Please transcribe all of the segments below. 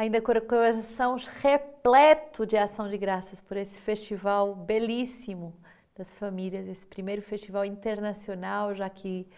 ainda com o coração repleto de ação de graças por esse festival belíssimo das famílias, esse primeiro festival internacional, já que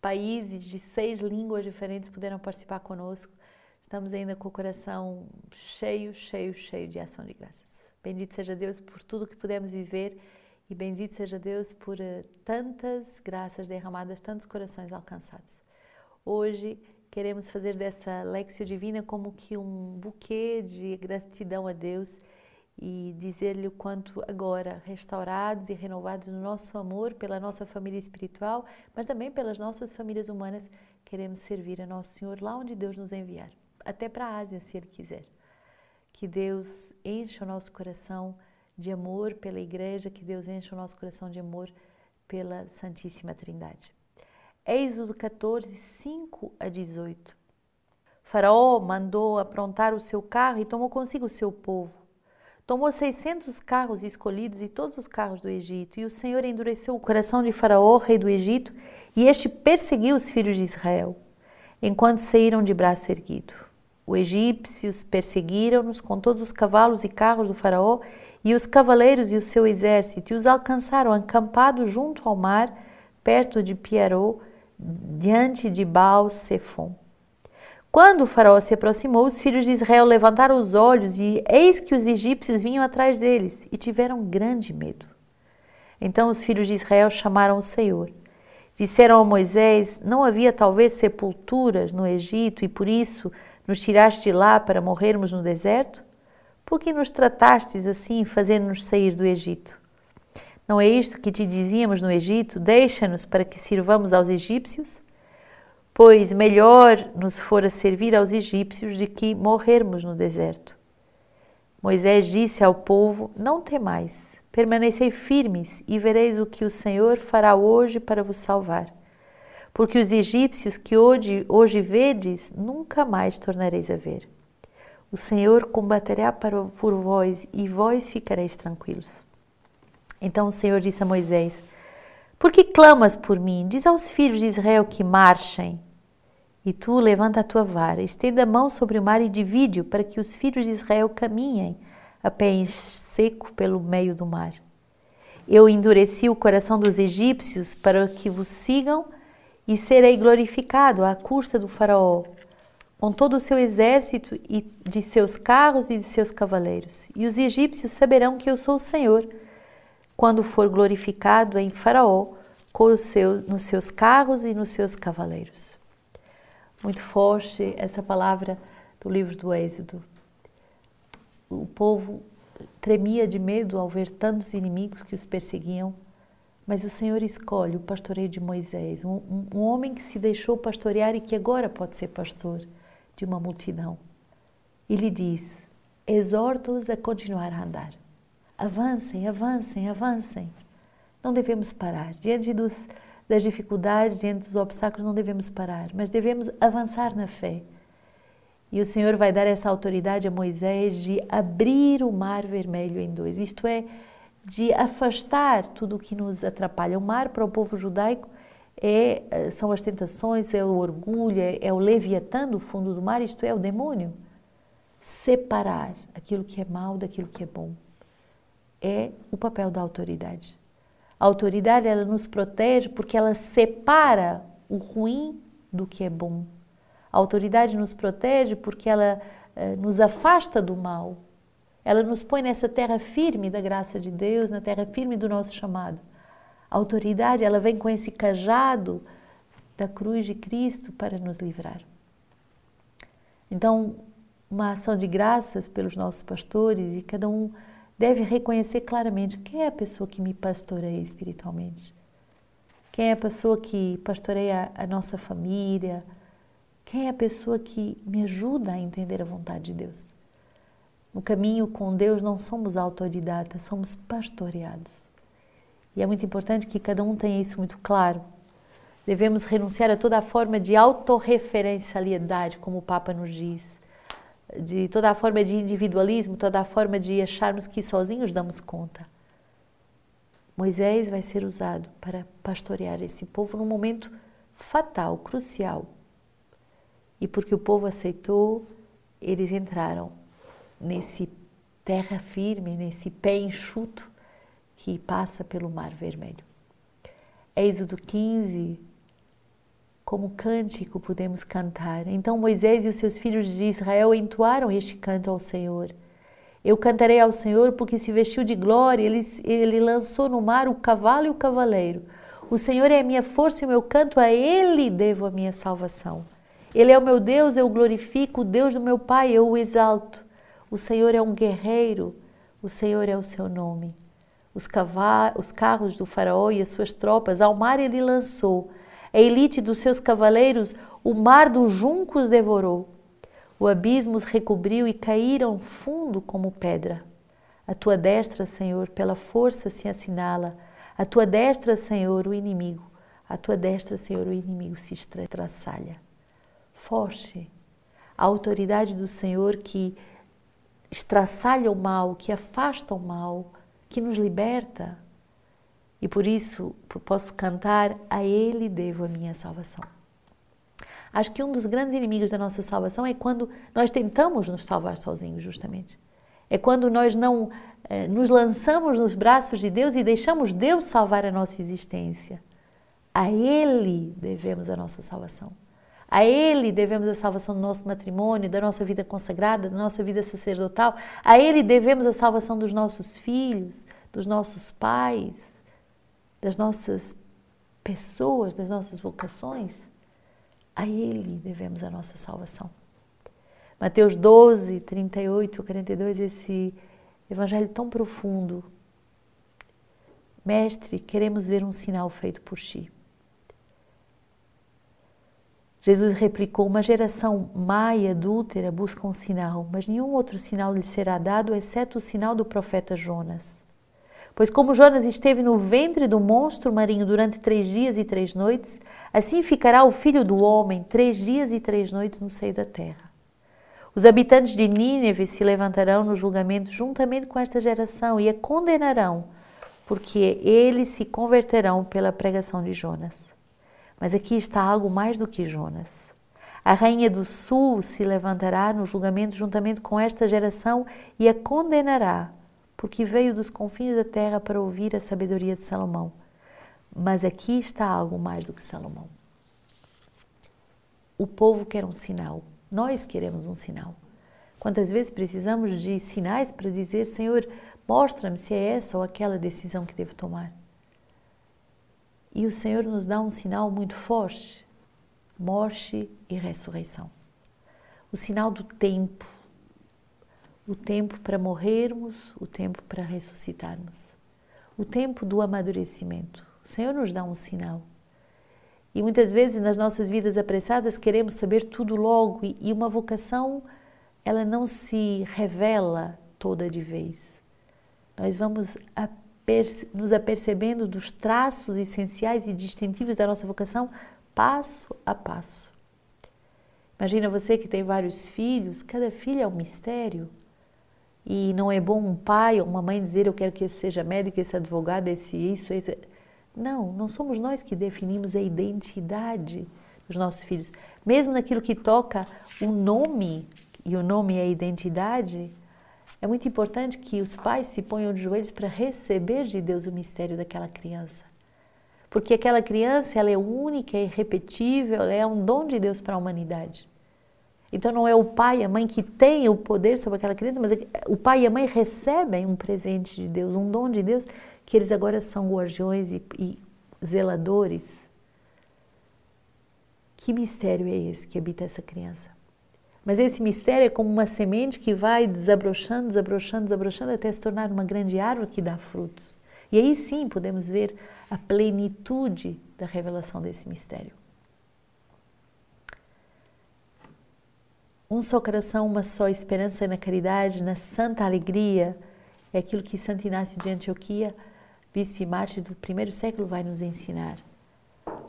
países de seis línguas diferentes puderam participar conosco. Estamos ainda com o coração cheio, cheio, cheio de ação de graças. Bendito seja Deus por tudo que pudemos viver e bendito seja Deus por uh, tantas graças derramadas, tantos corações alcançados. Hoje queremos fazer dessa Lexio Divina como que um buquê de gratidão a Deus e dizer-lhe o quanto agora, restaurados e renovados no nosso amor pela nossa família espiritual, mas também pelas nossas famílias humanas, queremos servir a Nosso Senhor lá onde Deus nos enviar, até para a Ásia, se Ele quiser. Que Deus encha o nosso coração de amor pela Igreja, que Deus encha o nosso coração de amor pela Santíssima Trindade. Êxodo 14, 5 a 18. Faraó mandou aprontar o seu carro e tomou consigo o seu povo. Tomou 600 carros escolhidos e todos os carros do Egito, e o Senhor endureceu o coração de Faraó, rei do Egito, e este perseguiu os filhos de Israel, enquanto saíram de braço erguido. Os egípcios perseguiram-nos com todos os cavalos e carros do Faraó e os cavaleiros e o seu exército, e os alcançaram acampados junto ao mar, perto de Pierrot, diante de Baal-Zephon. Quando o faraó se aproximou, os filhos de Israel levantaram os olhos e eis que os egípcios vinham atrás deles e tiveram grande medo. Então os filhos de Israel chamaram o Senhor. Disseram a Moisés: Não havia talvez sepulturas no Egito e por isso nos tiraste de lá para morrermos no deserto? Por que nos tratastes assim, fazendo-nos sair do Egito? Não é isto que te dizíamos no Egito? Deixa-nos para que sirvamos aos egípcios? Pois melhor nos fora servir aos egípcios de que morrermos no deserto. Moisés disse ao povo: Não temais, permanecei firmes e vereis o que o Senhor fará hoje para vos salvar. Porque os egípcios que hoje, hoje vedes, nunca mais tornareis a ver. O Senhor combaterá por vós e vós ficareis tranquilos. Então o Senhor disse a Moisés: Por que clamas por mim? Diz aos filhos de Israel que marchem. E tu levanta a tua vara, estenda a mão sobre o mar e divide-o, para que os filhos de Israel caminhem a pé seco pelo meio do mar. Eu endureci o coração dos egípcios para que vos sigam e serei glorificado à custa do Faraó, com todo o seu exército e de seus carros e de seus cavaleiros. E os egípcios saberão que eu sou o Senhor, quando for glorificado em Faraó, com seu, nos seus carros e nos seus cavaleiros. Muito forte essa palavra do livro do Êxodo. O povo tremia de medo ao ver tantos inimigos que os perseguiam, mas o Senhor escolhe o pastoreio de Moisés, um, um, um homem que se deixou pastorear e que agora pode ser pastor de uma multidão. E lhe diz: exorta-os a continuar a andar. Avancem, avancem, avancem. Não devemos parar. Diante dos, das dificuldades, diante dos obstáculos, não devemos parar, mas devemos avançar na fé. E o Senhor vai dar essa autoridade a Moisés de abrir o mar vermelho em dois, isto é, de afastar tudo o que nos atrapalha. O mar para o povo judaico é, eh, são as tentações, é o orgulho, é, é o leviatã do fundo do mar, isto é, o demônio. Separar aquilo que é mal daquilo que é bom é o papel da autoridade. A autoridade ela nos protege porque ela separa o ruim do que é bom. A autoridade nos protege porque ela eh, nos afasta do mal. Ela nos põe nessa terra firme da graça de Deus, na terra firme do nosso chamado. A autoridade, ela vem com esse cajado da cruz de Cristo para nos livrar. Então, uma ação de graças pelos nossos pastores e cada um deve reconhecer claramente quem é a pessoa que me pastoreia espiritualmente. Quem é a pessoa que pastoreia a nossa família? Quem é a pessoa que me ajuda a entender a vontade de Deus? No caminho com Deus não somos autodidatas, somos pastoreados. E é muito importante que cada um tenha isso muito claro. Devemos renunciar a toda forma de autorreferencialidade, como o Papa nos diz, de toda forma de individualismo, toda forma de acharmos que sozinhos damos conta. Moisés vai ser usado para pastorear esse povo num momento fatal, crucial. E porque o povo aceitou, eles entraram nesse terra firme, nesse pé enxuto que passa pelo Mar Vermelho. Êxodo 15, como cântico podemos cantar. Então Moisés e os seus filhos de Israel entoaram este canto ao Senhor. Eu cantarei ao Senhor porque se vestiu de glória, ele, ele lançou no mar o cavalo e o cavaleiro. O Senhor é a minha força e o meu canto, a Ele devo a minha salvação. Ele é o meu Deus, eu o glorifico, o Deus do meu Pai, eu o exalto. O Senhor é um guerreiro, o Senhor é o seu nome os, os carros do faraó e as suas tropas, ao mar ele lançou. A elite dos seus cavaleiros, o mar dos juncos devorou. O abismo os recobriu e caíram fundo como pedra. A tua destra, Senhor, pela força se assinala. A tua destra, Senhor, o inimigo. A tua destra, Senhor, o inimigo se estraçalha. Forte. A autoridade do Senhor que estraçalha o mal, que afasta o mal, que nos liberta. E por isso posso cantar: A Ele devo a minha salvação. Acho que um dos grandes inimigos da nossa salvação é quando nós tentamos nos salvar sozinhos, justamente. É quando nós não eh, nos lançamos nos braços de Deus e deixamos Deus salvar a nossa existência. A Ele devemos a nossa salvação. A Ele devemos a salvação do nosso matrimônio, da nossa vida consagrada, da nossa vida sacerdotal. A Ele devemos a salvação dos nossos filhos, dos nossos pais, das nossas pessoas, das nossas vocações. A Ele devemos a nossa salvação. Mateus 12, 38, 42, esse evangelho tão profundo. Mestre, queremos ver um sinal feito por ti. Jesus replicou: Uma geração má e adúltera busca um sinal, mas nenhum outro sinal lhe será dado, exceto o sinal do profeta Jonas. Pois, como Jonas esteve no ventre do monstro marinho durante três dias e três noites, assim ficará o filho do homem três dias e três noites no seio da terra. Os habitantes de Nínive se levantarão no julgamento juntamente com esta geração e a condenarão, porque eles se converterão pela pregação de Jonas. Mas aqui está algo mais do que Jonas. A rainha do sul se levantará no julgamento juntamente com esta geração e a condenará, porque veio dos confins da terra para ouvir a sabedoria de Salomão. Mas aqui está algo mais do que Salomão. O povo quer um sinal, nós queremos um sinal. Quantas vezes precisamos de sinais para dizer, Senhor, mostra-me se é essa ou aquela decisão que devo tomar? E o Senhor nos dá um sinal muito forte: morte e ressurreição. O sinal do tempo. O tempo para morrermos, o tempo para ressuscitarmos. O tempo do amadurecimento. O Senhor nos dá um sinal. E muitas vezes nas nossas vidas apressadas queremos saber tudo logo e uma vocação ela não se revela toda de vez. Nós vamos nos apercebendo dos traços essenciais e distintivos da nossa vocação passo a passo. Imagina você que tem vários filhos, cada filho é um mistério. E não é bom um pai ou uma mãe dizer eu quero que esse seja médico, esse advogado, esse isso, esse. Não, não somos nós que definimos a identidade dos nossos filhos. Mesmo naquilo que toca o nome, e o nome é a identidade, é muito importante que os pais se ponham de joelhos para receber de Deus o mistério daquela criança. Porque aquela criança, ela é única, é irrepetível, ela é um dom de Deus para a humanidade. Então não é o pai e a mãe que têm o poder sobre aquela criança, mas é o pai e a mãe recebem um presente de Deus, um dom de Deus, que eles agora são guardiões e, e zeladores. Que mistério é esse que habita essa criança? Mas esse mistério é como uma semente que vai desabrochando, desabrochando, desabrochando até se tornar uma grande árvore que dá frutos. E aí sim podemos ver a plenitude da revelação desse mistério. Um só coração, uma só esperança na caridade, na santa alegria, é aquilo que Santo Inácio de Antioquia, bispo e mártir do primeiro século, vai nos ensinar.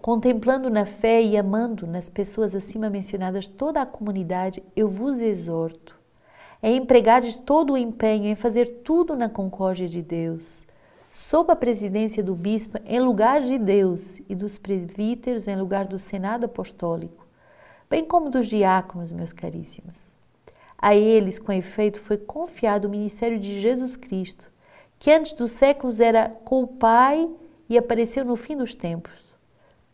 Contemplando na fé e amando nas pessoas acima mencionadas toda a comunidade, eu vos exorto a empregardes todo o empenho em fazer tudo na concórdia de Deus, sob a presidência do bispo em lugar de Deus e dos presbíteros em lugar do senado apostólico, bem como dos diáconos, meus caríssimos. A eles, com efeito, foi confiado o ministério de Jesus Cristo, que antes dos séculos era com o Pai e apareceu no fim dos tempos.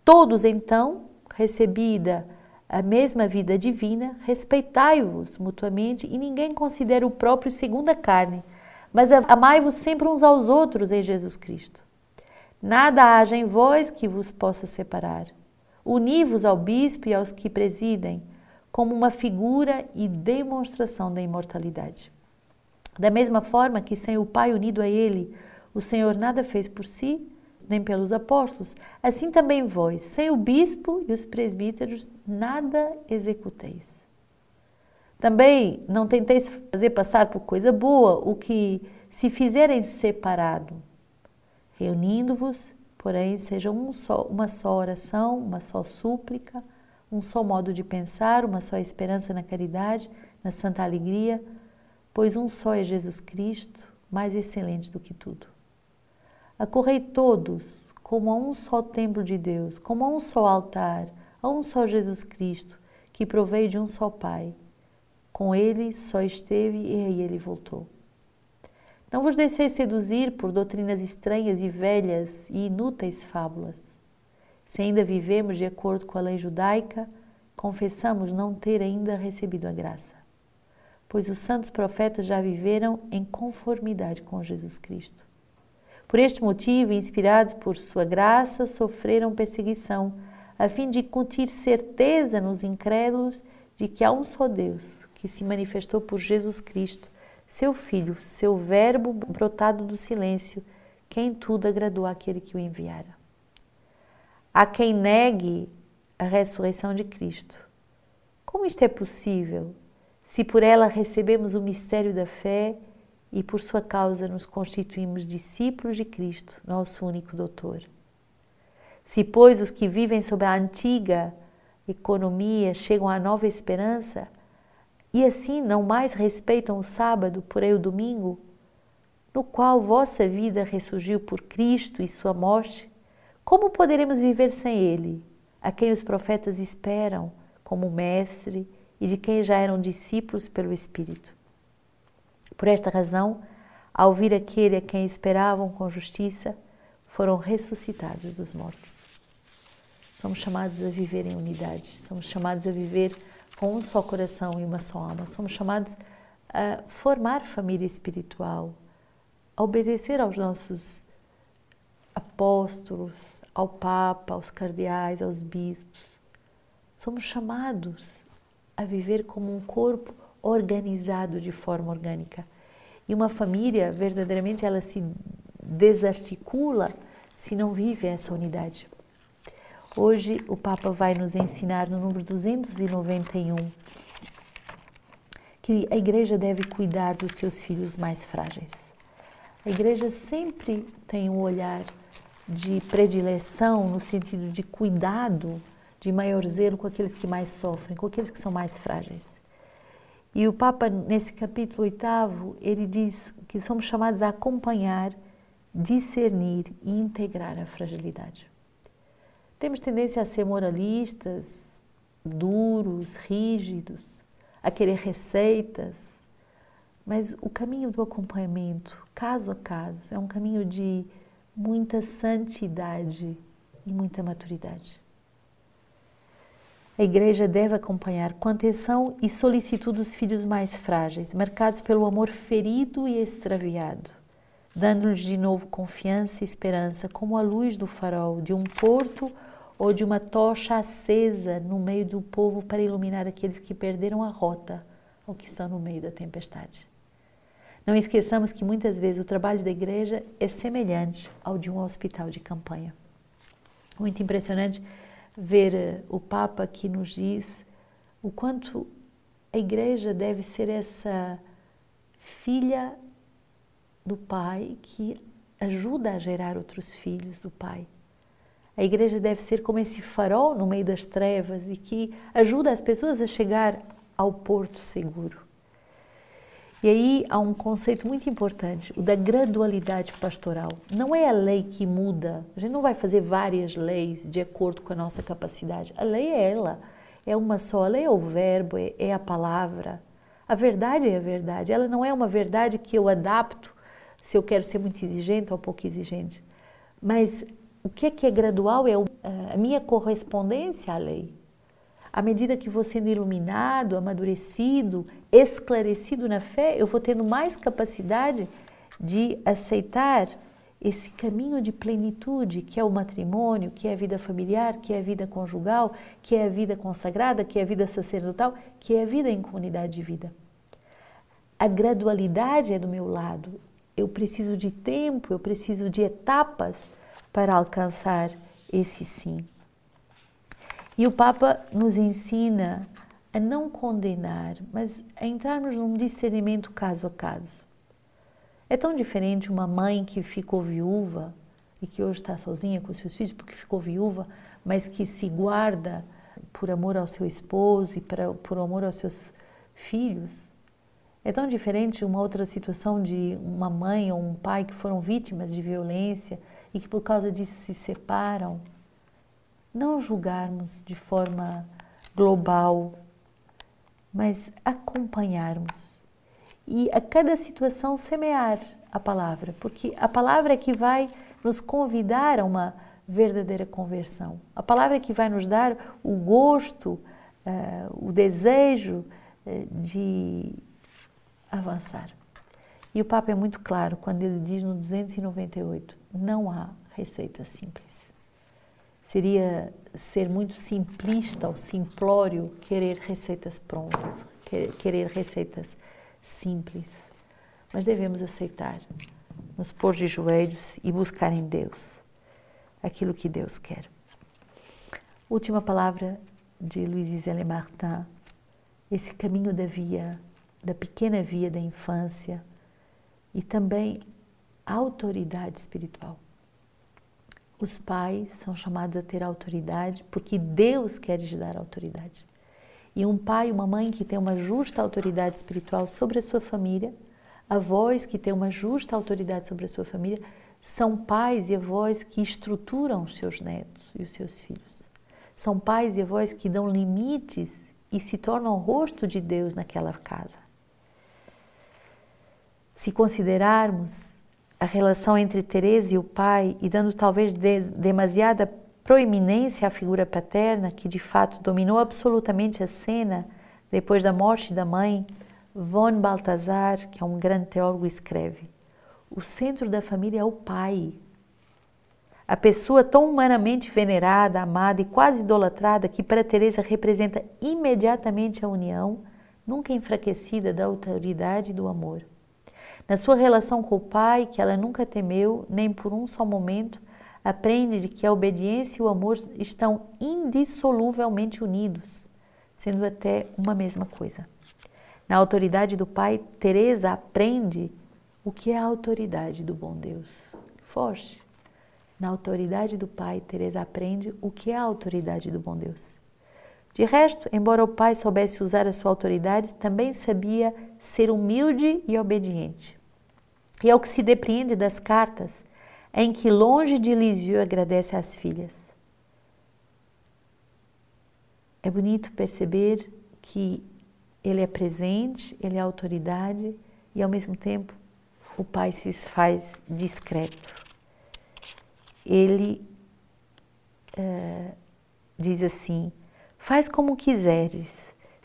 Todos, então, recebida a mesma vida divina, respeitai-vos mutuamente e ninguém considere o próprio segundo a carne, mas amai-vos sempre uns aos outros em Jesus Cristo. Nada haja em vós que vos possa separar. Uni-vos ao bispo e aos que presidem, como uma figura e demonstração da imortalidade. Da mesma forma que sem o Pai unido a Ele, o Senhor nada fez por si, nem pelos apóstolos, assim também vós, sem o bispo e os presbíteros, nada executeis. Também não tenteis fazer passar por coisa boa o que se fizerem separado. Reunindo-vos, porém, seja um só, uma só oração, uma só súplica, um só modo de pensar, uma só esperança na caridade, na santa alegria, pois um só é Jesus Cristo, mais excelente do que tudo. Acorrei todos como a um só templo de Deus, como a um só altar, a um só Jesus Cristo, que proveio de um só Pai com ele só esteve e aí ele voltou. Não vos deixeis seduzir por doutrinas estranhas e velhas e inúteis fábulas. Se ainda vivemos de acordo com a lei judaica, confessamos não ter ainda recebido a graça, pois os santos profetas já viveram em conformidade com Jesus Cristo. Por este motivo, inspirados por sua graça, sofreram perseguição, a fim de incutir certeza nos incrédulos de que há um só Deus, que se manifestou por Jesus Cristo, seu Filho, seu Verbo brotado do silêncio, que em tudo agradou àquele que o enviara. Há quem negue a ressurreição de Cristo. Como isto é possível, se por ela recebemos o mistério da fé e por sua causa nos constituímos discípulos de Cristo, nosso único doutor? Se, pois, os que vivem sob a antiga economia chegam à nova esperança, e assim não mais respeitam o sábado, porém o domingo, no qual vossa vida ressurgiu por Cristo e sua morte, como poderemos viver sem Ele, a quem os profetas esperam como mestre e de quem já eram discípulos pelo Espírito? Por esta razão, ao vir aquele a quem esperavam com justiça, foram ressuscitados dos mortos. Somos chamados a viver em unidade, somos chamados a viver com um só coração e uma só alma. Somos chamados a formar família espiritual, a obedecer aos nossos apóstolos, ao Papa, aos cardeais, aos bispos. Somos chamados a viver como um corpo organizado de forma orgânica. E uma família, verdadeiramente, ela se desarticula se não vive essa unidade. Hoje o Papa vai nos ensinar no número 291 que a igreja deve cuidar dos seus filhos mais frágeis. A igreja sempre tem um olhar de predileção no sentido de cuidado, de maior zelo com aqueles que mais sofrem, com aqueles que são mais frágeis. E o Papa, nesse capítulo oitavo, ele diz que somos chamados a acompanhar, discernir e integrar a fragilidade. Temos tendência a ser moralistas, duros, rígidos, a querer receitas, mas o caminho do acompanhamento, caso a caso, é um caminho de muita santidade e muita maturidade. A igreja deve acompanhar com atenção e solicitude os filhos mais frágeis, marcados pelo amor ferido e extraviado dando-lhes de novo confiança e esperança, como a luz do farol de um porto ou de uma tocha acesa no meio do povo para iluminar aqueles que perderam a rota ou que estão no meio da tempestade. Não esqueçamos que muitas vezes o trabalho da igreja é semelhante ao de um hospital de campanha. Muito impressionante ver eh, o Papa que nos diz o quanto a igreja deve ser essa filha do Pai que ajuda a gerar outros filhos do Pai. A igreja deve ser como esse farol no meio das trevas e que ajuda as pessoas a chegar ao porto seguro. E aí há um conceito muito importante, o da gradualidade pastoral. Não é a lei que muda, a gente não vai fazer várias leis de acordo com a nossa capacidade. A lei é ela, é uma só, a lei é o verbo, é, é a palavra. A verdade é a verdade. Ela não é uma verdade que eu adapto se eu quero ser muito exigente ou pouco exigente. Mas o que é que é gradual é a minha correspondência à lei. À medida que vou sendo iluminado, amadurecido, esclarecido na fé, eu vou tendo mais capacidade de aceitar esse caminho de plenitude que é o matrimônio, que é a vida familiar, que é a vida conjugal, que é a vida consagrada, que é a vida sacerdotal, que é a vida em comunidade de vida. A gradualidade é do meu lado. Eu preciso de tempo, eu preciso de etapas para alcançar esse sim. E o Papa nos ensina a não condenar, mas a entrarmos num discernimento caso a caso. É tão diferente uma mãe que ficou viúva e que hoje está sozinha com seus filhos porque ficou viúva, mas que se guarda por amor ao seu esposo e para, por amor aos seus filhos. É tão diferente uma outra situação de uma mãe ou um pai que foram vítimas de violência e que por causa disso se separam não julgarmos de forma global, mas acompanharmos e a cada situação semear a palavra, porque a palavra é que vai nos convidar a uma verdadeira conversão. A palavra é que vai nos dar o gosto, uh, o desejo uh, de avançar. E o Papa é muito claro quando ele diz no 298: não há receita simples. Seria ser muito simplista ou simplório querer receitas prontas, querer receitas simples. Mas devemos aceitar, nos pôr de joelhos e buscar em Deus aquilo que Deus quer. Última palavra de Gisele Martin, esse caminho da via, da pequena via da infância e também autoridade espiritual. Os pais são chamados a ter autoridade porque Deus quer lhes dar autoridade. E um pai e uma mãe que tem uma justa autoridade espiritual sobre a sua família, avós que têm uma justa autoridade sobre a sua família, são pais e avós que estruturam os seus netos e os seus filhos. São pais e avós que dão limites e se tornam o rosto de Deus naquela casa. Se considerarmos a relação entre Teresa e o pai e dando talvez de, demasiada proeminência à figura paterna, que de fato dominou absolutamente a cena depois da morte da mãe, von Balthasar, que é um grande teólogo, escreve: o centro da família é o pai. A pessoa tão humanamente venerada, amada e quase idolatrada que para Teresa representa imediatamente a união, nunca enfraquecida da autoridade e do amor. Na sua relação com o Pai, que ela nunca temeu, nem por um só momento, aprende de que a obediência e o amor estão indissoluvelmente unidos, sendo até uma mesma coisa. Na autoridade do Pai, Teresa aprende o que é a autoridade do bom Deus. Forte. Na autoridade do Pai, Teresa aprende o que é a autoridade do bom Deus. De resto, embora o pai soubesse usar a sua autoridade, também sabia ser humilde e obediente. E é o que se depreende das cartas em que, longe de Lisieux, agradece às filhas. É bonito perceber que ele é presente, ele é autoridade e, ao mesmo tempo, o pai se faz discreto. Ele uh, diz assim: Faz como quiseres.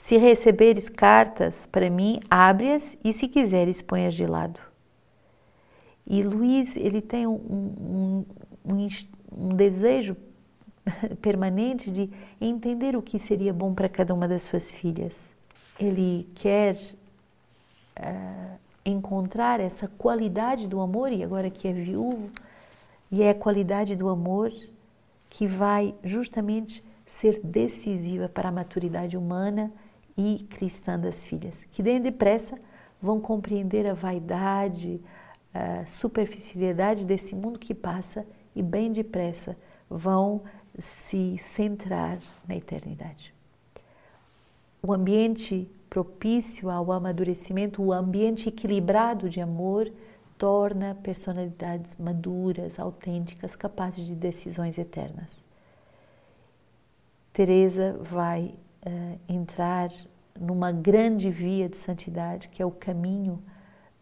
Se receberes cartas para mim, abre-as e, se quiseres, põe-as de lado. E Luiz, ele tem um, um, um, um desejo permanente de entender o que seria bom para cada uma das suas filhas. Ele quer uh, encontrar essa qualidade do amor, e agora que é viúvo, e é a qualidade do amor que vai justamente ser decisiva para a maturidade humana e cristã das filhas, que bem depressa vão compreender a vaidade, a superficialidade desse mundo que passa e bem depressa vão se centrar na eternidade. O ambiente propício ao amadurecimento, o ambiente equilibrado de amor, torna personalidades maduras, autênticas, capazes de decisões eternas. Teresa vai uh, entrar numa grande via de santidade, que é o caminho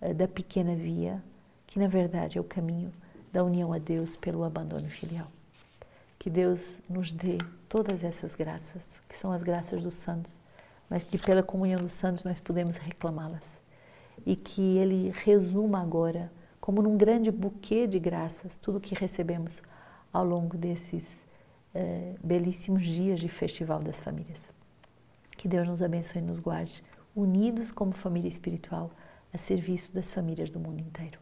uh, da pequena via, que na verdade é o caminho da união a Deus pelo abandono filial. Que Deus nos dê todas essas graças, que são as graças dos santos, mas que pela comunhão dos santos nós podemos reclamá-las. E que Ele resuma agora, como num grande buquê de graças, tudo o que recebemos ao longo desses eh, belíssimos dias de Festival das Famílias. Que Deus nos abençoe e nos guarde, unidos como família espiritual, a serviço das famílias do mundo inteiro.